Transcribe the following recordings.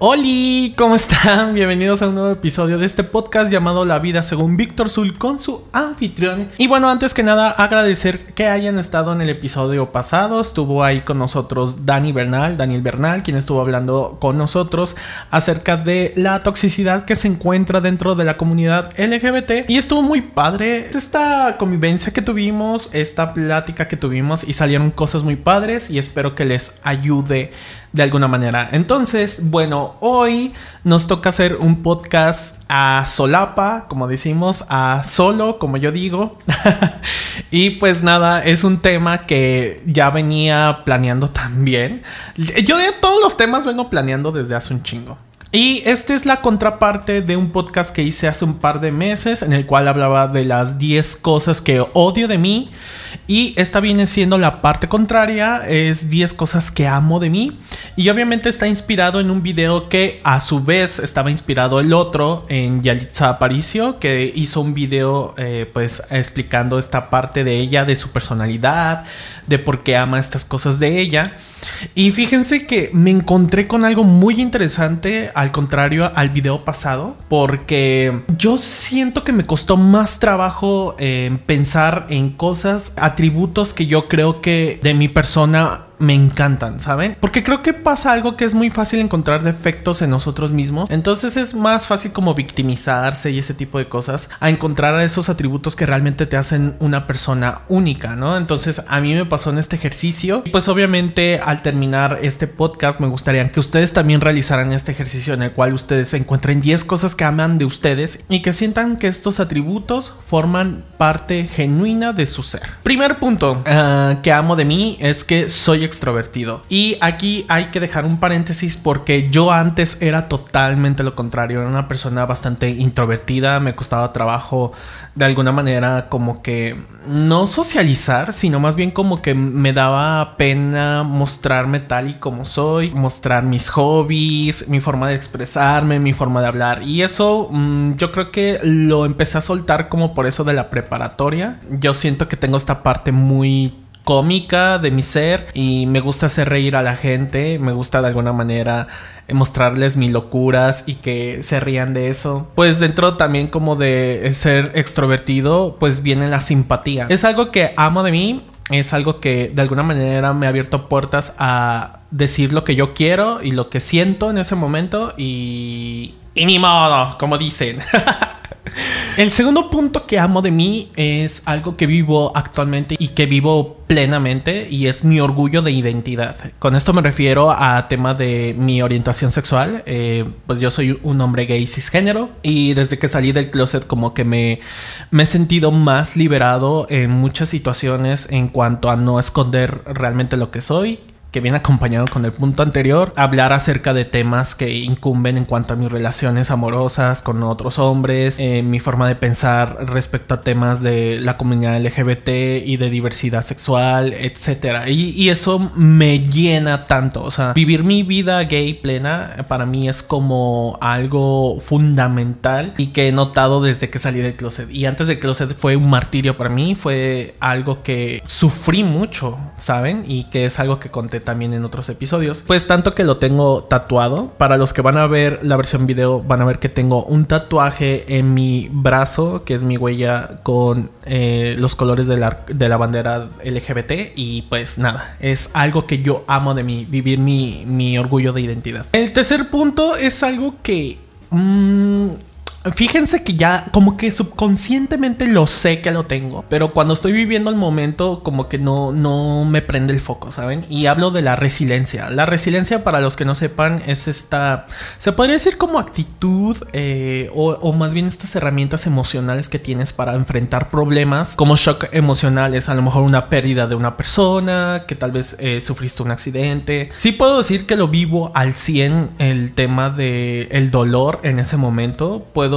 Hola, ¿cómo están? Bienvenidos a un nuevo episodio de este podcast llamado La vida según Víctor Zul con su anfitrión. Y bueno, antes que nada, agradecer que hayan estado en el episodio pasado. Estuvo ahí con nosotros Dani Bernal, Daniel Bernal, quien estuvo hablando con nosotros acerca de la toxicidad que se encuentra dentro de la comunidad LGBT. Y estuvo muy padre esta convivencia que tuvimos, esta plática que tuvimos y salieron cosas muy padres y espero que les ayude de alguna manera. Entonces, bueno, hoy nos toca hacer un podcast a solapa, como decimos, a solo, como yo digo. y pues nada, es un tema que ya venía planeando también. Yo de todos los temas vengo planeando desde hace un chingo. Y esta es la contraparte de un podcast que hice hace un par de meses en el cual hablaba de las 10 cosas que odio de mí. Y esta viene siendo la parte contraria, es 10 cosas que amo de mí. Y obviamente está inspirado en un video que a su vez estaba inspirado el otro en Yalitza Aparicio, que hizo un video eh, pues explicando esta parte de ella, de su personalidad, de por qué ama estas cosas de ella. Y fíjense que me encontré con algo muy interesante al contrario al video pasado, porque yo siento que me costó más trabajo eh, pensar en cosas, atributos que yo creo que de mi persona me encantan, ¿saben? Porque creo que pasa algo que es muy fácil encontrar defectos en nosotros mismos. Entonces es más fácil como victimizarse y ese tipo de cosas a encontrar esos atributos que realmente te hacen una persona única, ¿no? Entonces a mí me pasó en este ejercicio. Y pues obviamente al terminar este podcast me gustaría que ustedes también realizaran este ejercicio en el cual ustedes encuentren 10 cosas que aman de ustedes y que sientan que estos atributos forman parte genuina de su ser. Primer punto uh, que amo de mí es que soy extrovertido. Y aquí hay que dejar un paréntesis porque yo antes era totalmente lo contrario. Era una persona bastante introvertida. Me costaba trabajo de alguna manera como que no socializar, sino más bien como que me daba pena mostrarme tal y como soy, mostrar mis hobbies, mi forma de expresarme, mi forma de hablar. Y eso mm, yo creo que lo empecé a soltar como por eso de la preparatoria. Yo siento que tengo esta parte muy cómica de mi ser y me gusta hacer reír a la gente, me gusta de alguna manera mostrarles mis locuras y que se rían de eso. Pues dentro también como de ser extrovertido, pues viene la simpatía. Es algo que amo de mí, es algo que de alguna manera me ha abierto puertas a decir lo que yo quiero y lo que siento en ese momento y... Y ni modo, como dicen. El segundo punto que amo de mí es algo que vivo actualmente y que vivo plenamente y es mi orgullo de identidad. Con esto me refiero a tema de mi orientación sexual. Eh, pues yo soy un hombre gay cisgénero y desde que salí del closet como que me, me he sentido más liberado en muchas situaciones en cuanto a no esconder realmente lo que soy que viene acompañado con el punto anterior, hablar acerca de temas que incumben en cuanto a mis relaciones amorosas con otros hombres, eh, mi forma de pensar respecto a temas de la comunidad LGBT y de diversidad sexual, etc. Y, y eso me llena tanto, o sea, vivir mi vida gay plena para mí es como algo fundamental y que he notado desde que salí del closet. Y antes del closet fue un martirio para mí, fue algo que sufrí mucho, ¿saben? Y que es algo que conté también en otros episodios. Pues tanto que lo tengo tatuado. Para los que van a ver la versión video, van a ver que tengo un tatuaje en mi brazo, que es mi huella con eh, los colores de la, de la, bandera LGBT. Y pues nada, es algo que yo amo de mí, vivir mi, mi orgullo de identidad. El tercer punto es algo que... Mmm, Fíjense que ya como que subconscientemente lo sé que lo tengo, pero cuando estoy viviendo el momento como que no, no me prende el foco, ¿saben? Y hablo de la resiliencia. La resiliencia para los que no sepan es esta, se podría decir como actitud eh, o, más bien estas herramientas emocionales que tienes para enfrentar problemas como shock emocionales, a lo mejor una pérdida de una persona, que tal vez eh, sufriste un accidente. Sí puedo decir que lo vivo al 100 el tema de el dolor en ese momento. Puedo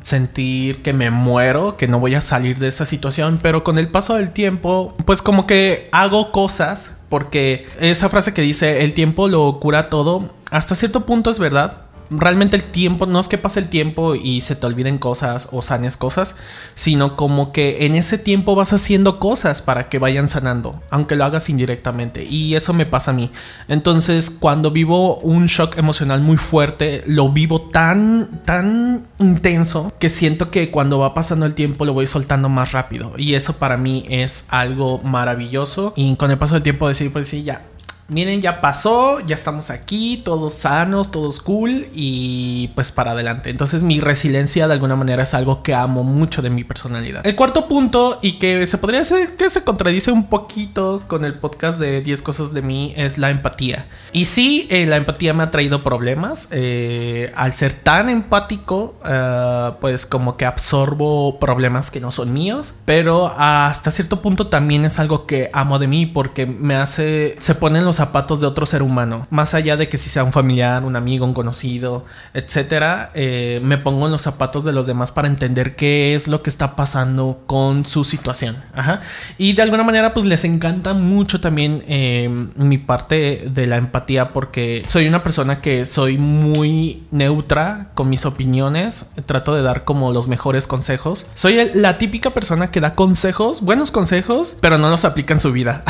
sentir que me muero, que no voy a salir de esa situación, pero con el paso del tiempo, pues como que hago cosas, porque esa frase que dice, el tiempo lo cura todo, hasta cierto punto es verdad, realmente el tiempo, no es que pase el tiempo y se te olviden cosas o sanes cosas, sino como que en ese tiempo vas haciendo cosas para que vayan sanando, aunque lo hagas indirectamente. Y eso me pasa a mí. Entonces, cuando vivo un shock emocional muy fuerte, lo vivo tan, tan intenso que siento que cuando va pasando el tiempo lo voy soltando más rápido. Y eso para mí es algo maravilloso. Y con el paso del tiempo decir, pues sí, ya, miren, ya pasó, ya estamos aquí, todos sanos, todos cool y pues para adelante. Entonces mi resiliencia de alguna manera es algo que amo mucho de mi personalidad. El cuarto punto y que se podría decir que se contradice un poquito con el podcast de 10 cosas de mí es la empatía. Y sí, eh, la empatía me ha traído problemas. Eh, al ser tan empático, eh, pues como que absorbo problemas que no son míos, pero hasta cierto punto también es algo que amo de mí porque me hace, se ponen los zapatos de otro ser humano. Más allá de que si sea un familiar, un amigo, un conocido, etcétera, eh, me pongo en los zapatos de los demás para entender qué es lo que está pasando con su situación. Ajá. Y de alguna manera, pues les encanta mucho también eh, mi parte de la empatía porque soy una persona que soy muy neutra con mis opiniones. Trato de dar como los mejores consejos. Soy la típica persona que da consejos, buenos consejos, pero no los aplica en su vida.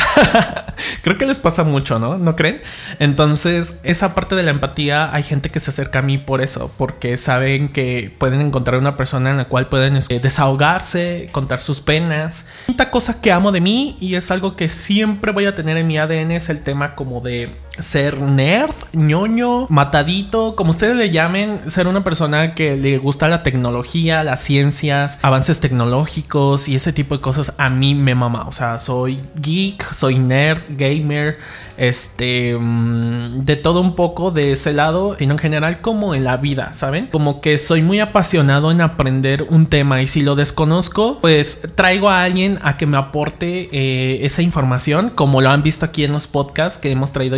Creo que les pasa mucho, ¿no? ¿No creen? Entonces, esa parte de la empatía, hay gente que se acerca a mí por eso, porque saben que pueden encontrar una persona en la cual pueden este, desahogarse, contar sus penas. Una cosa que amo de mí y es algo que siempre voy a tener en mi ADN es el tema como de ser nerd, ñoño, matadito, como ustedes le llamen, ser una persona que le gusta la tecnología, las ciencias, avances tecnológicos y ese tipo de cosas, a mí me mama. O sea, soy geek, soy nerd, gamer, este, mm, de todo un poco de ese lado, sino en general como en la vida, ¿saben? Como que soy muy apasionado en aprender un tema y si lo desconozco, pues traigo a alguien a que me aporte eh, esa información, como lo han visto aquí en los podcasts que hemos traído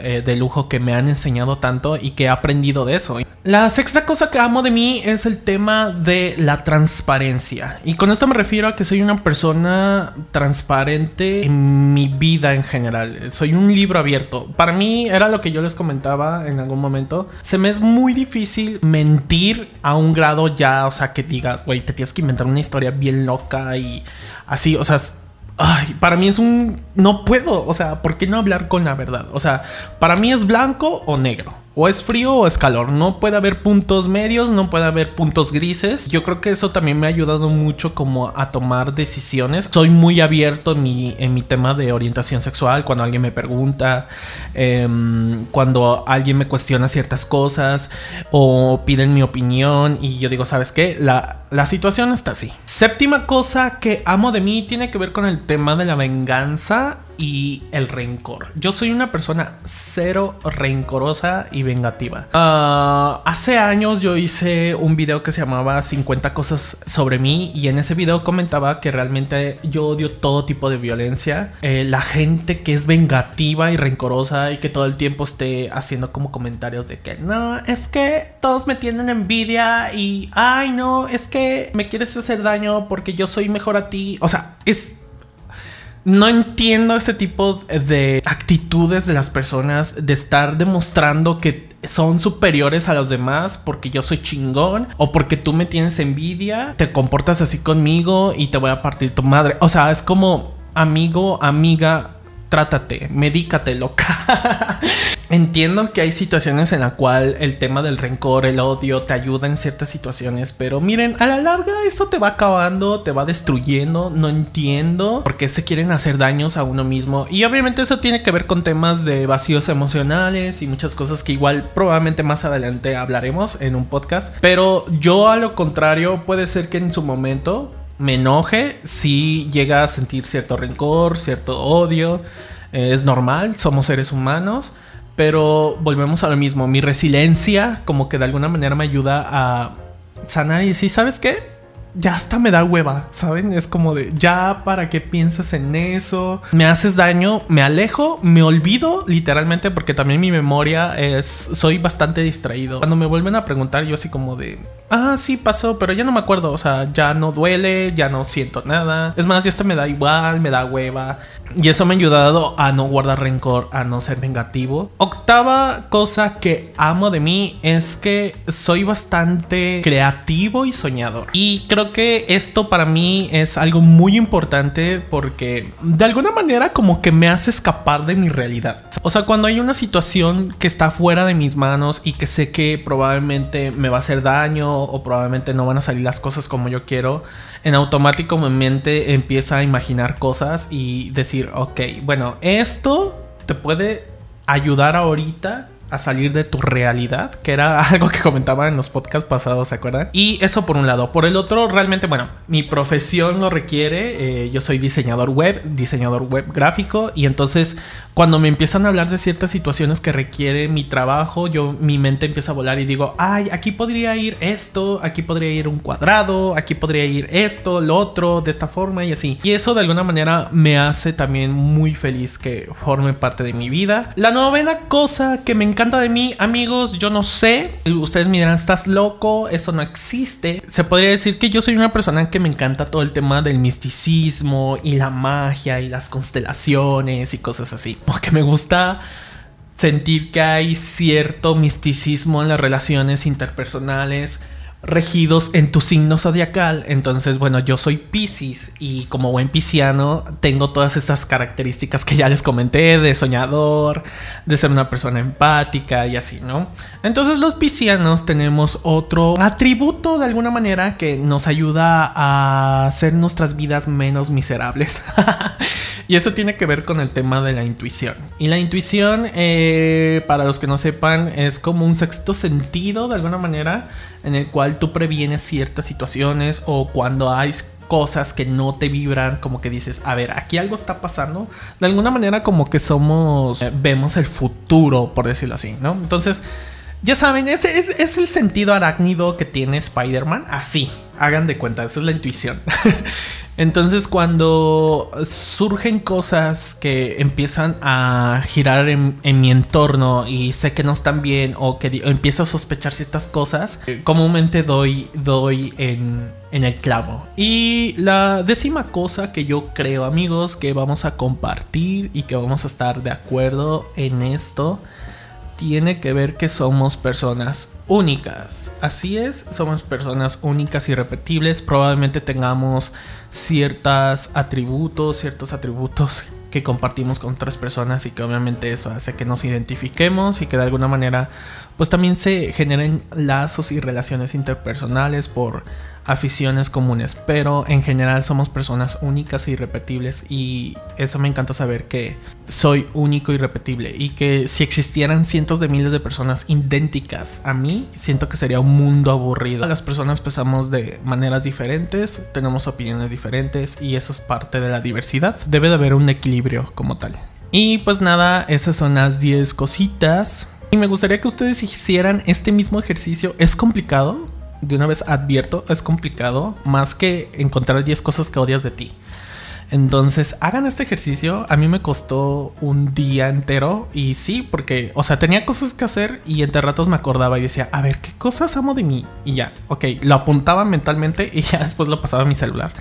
eh, de lujo que me han enseñado tanto y que he aprendido de eso. La sexta cosa que amo de mí es el tema de la transparencia. Y con esto me refiero a que soy una persona transparente en mi vida en general. Soy un libro abierto. Para mí era lo que yo les comentaba en algún momento. Se me es muy difícil mentir a un grado ya, o sea, que digas, güey, te tienes que inventar una historia bien loca y así, o sea, Ay, para mí es un... No puedo, o sea, ¿por qué no hablar con la verdad? O sea, para mí es blanco o negro. O es frío o es calor. No puede haber puntos medios, no puede haber puntos grises. Yo creo que eso también me ha ayudado mucho como a tomar decisiones. Soy muy abierto en mi, en mi tema de orientación sexual. Cuando alguien me pregunta, em, cuando alguien me cuestiona ciertas cosas o piden mi opinión y yo digo, ¿sabes qué? La, la situación está así. Séptima cosa que amo de mí tiene que ver con el tema de la venganza y el rencor. Yo soy una persona cero rencorosa y vengativa. Ah, hace años yo hice un video que se llamaba 50 cosas sobre mí y en ese video comentaba que realmente yo odio todo tipo de violencia. Eh, la gente que es vengativa y rencorosa y que todo el tiempo esté haciendo como comentarios de que no, es que todos me tienen envidia y ay no, es que me quieres hacer daño porque yo soy mejor a ti. O sea, es no entiendo ese tipo de actitudes de las personas, de estar demostrando que son superiores a los demás porque yo soy chingón o porque tú me tienes envidia, te comportas así conmigo y te voy a partir tu madre. O sea, es como amigo, amiga, trátate, medícate, loca. Entiendo que hay situaciones en la cual el tema del rencor, el odio te ayuda en ciertas situaciones, pero miren, a la larga esto te va acabando, te va destruyendo, no entiendo por qué se quieren hacer daños a uno mismo y obviamente eso tiene que ver con temas de vacíos emocionales y muchas cosas que igual probablemente más adelante hablaremos en un podcast, pero yo a lo contrario puede ser que en su momento me enoje si llega a sentir cierto rencor, cierto odio, es normal, somos seres humanos pero volvemos a lo mismo. Mi resiliencia, como que de alguna manera me ayuda a sanar y decir, ¿sabes qué? Ya hasta me da hueva, ¿saben? Es como de, ya para qué piensas en eso, me haces daño, me alejo, me olvido literalmente porque también mi memoria es, soy bastante distraído. Cuando me vuelven a preguntar, yo así como de, ah, sí pasó, pero ya no me acuerdo, o sea, ya no duele, ya no siento nada. Es más, ya hasta me da igual, me da hueva. Y eso me ha ayudado a no guardar rencor, a no ser vengativo. Octava cosa que amo de mí es que soy bastante creativo y soñador. Y creo que esto para mí es algo muy importante porque de alguna manera como que me hace escapar de mi realidad. O sea, cuando hay una situación que está fuera de mis manos y que sé que probablemente me va a hacer daño o probablemente no van a salir las cosas como yo quiero, en automático mi mente empieza a imaginar cosas y decir, ok, bueno, esto te puede ayudar ahorita a salir de tu realidad, que era algo que comentaba en los podcasts pasados, ¿se acuerdan? Y eso por un lado. Por el otro, realmente, bueno, mi profesión lo requiere. Eh, yo soy diseñador web, diseñador web gráfico, y entonces cuando me empiezan a hablar de ciertas situaciones que requiere mi trabajo, yo mi mente empieza a volar y digo, ay, aquí podría ir esto, aquí podría ir un cuadrado, aquí podría ir esto, lo otro, de esta forma y así. Y eso de alguna manera me hace también muy feliz que forme parte de mi vida. La novena cosa que me encanta de mí, amigos, yo no sé, ustedes me dirán, estás loco, eso no existe. Se podría decir que yo soy una persona que me encanta todo el tema del misticismo y la magia y las constelaciones y cosas así. Porque me gusta sentir que hay cierto misticismo en las relaciones interpersonales regidos en tu signo zodiacal. Entonces, bueno, yo soy Pisces y como buen pisciano tengo todas estas características que ya les comenté de soñador, de ser una persona empática y así, ¿no? Entonces, los piscianos tenemos otro atributo de alguna manera que nos ayuda a hacer nuestras vidas menos miserables. y eso tiene que ver con el tema de la intuición. Y la intuición, eh, para los que no sepan, es como un sexto sentido de alguna manera en el cual tú previenes ciertas situaciones o cuando hay cosas que no te vibran, como que dices, a ver, aquí algo está pasando. De alguna manera como que somos, eh, vemos el futuro, por decirlo así, ¿no? Entonces, ya saben, ese es, el sentido arácnido que tiene Spider-Man. Así, hagan de cuenta, esa es la intuición. Entonces cuando surgen cosas que empiezan a girar en, mi entorno y sé que no están bien o que empiezo a sospechar ciertas cosas, eh, comúnmente doy, doy en, en el clavo. Y la décima cosa que yo creo amigos que vamos a compartir y que vamos a estar de acuerdo en esto tiene que ver que somos personas únicas. Así es, somos personas únicas y repetibles. Probablemente tengamos ciertos atributos, ciertos atributos que compartimos con otras personas y que obviamente eso hace que nos identifiquemos y que de alguna manera pues también se generen lazos y relaciones interpersonales por aficiones comunes, pero en general somos personas únicas e irrepetibles y eso me encanta saber que soy único y repetible y que si existieran cientos de miles de personas idénticas a mí, siento que sería un mundo aburrido. Las personas pensamos de maneras diferentes, tenemos opiniones diferentes y eso es parte de la diversidad. Debe de haber un equilibrio como tal. Y pues nada, esas son las 10 cositas. Y me gustaría que ustedes hicieran este mismo ejercicio. Es complicado, de una vez advierto, es complicado más que encontrar 10 cosas que odias de ti. Entonces, hagan este ejercicio. A mí me costó un día entero. Y sí, porque, o sea, tenía cosas que hacer y entre ratos me acordaba y decía, a ver, ¿qué cosas amo de mí? Y ya, ok, lo apuntaba mentalmente y ya después lo pasaba a mi celular.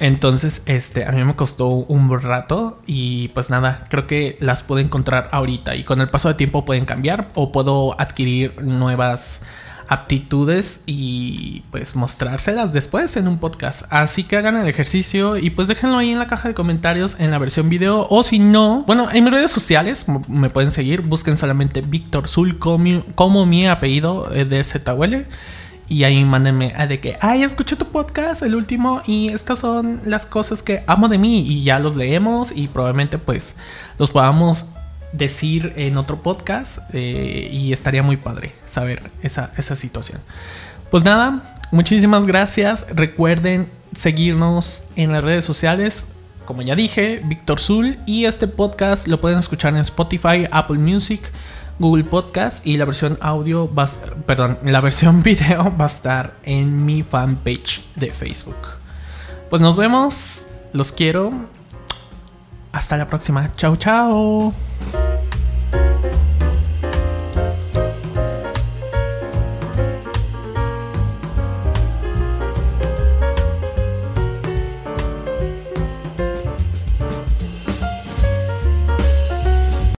Entonces, este, a mí me costó un rato y pues nada, creo que las puedo encontrar ahorita y con el paso de tiempo pueden cambiar o puedo adquirir nuevas aptitudes y pues mostrárselas después en un podcast. Así que hagan el ejercicio y pues déjenlo ahí en la caja de comentarios en la versión video. O si no, bueno, en mis redes sociales me pueden seguir, busquen solamente Víctor Zul como, mi apellido eh, de ZWL y ahí mándenme a de que, ay, escuché tu podcast, el último, y estas son las cosas que amo de mí y ya los leemos y probablemente pues los podamos decir en otro podcast eh, y estaría muy padre saber esa, esa situación. Pues nada, muchísimas gracias. Recuerden seguirnos en las redes sociales como ya dije, Víctor Zul. Y este podcast lo pueden escuchar en Spotify, Apple Music, Google Podcast. Y la versión audio, va perdón, la versión video va a estar en mi fanpage de Facebook. Pues nos vemos, los quiero. Hasta la próxima. Chao, chao.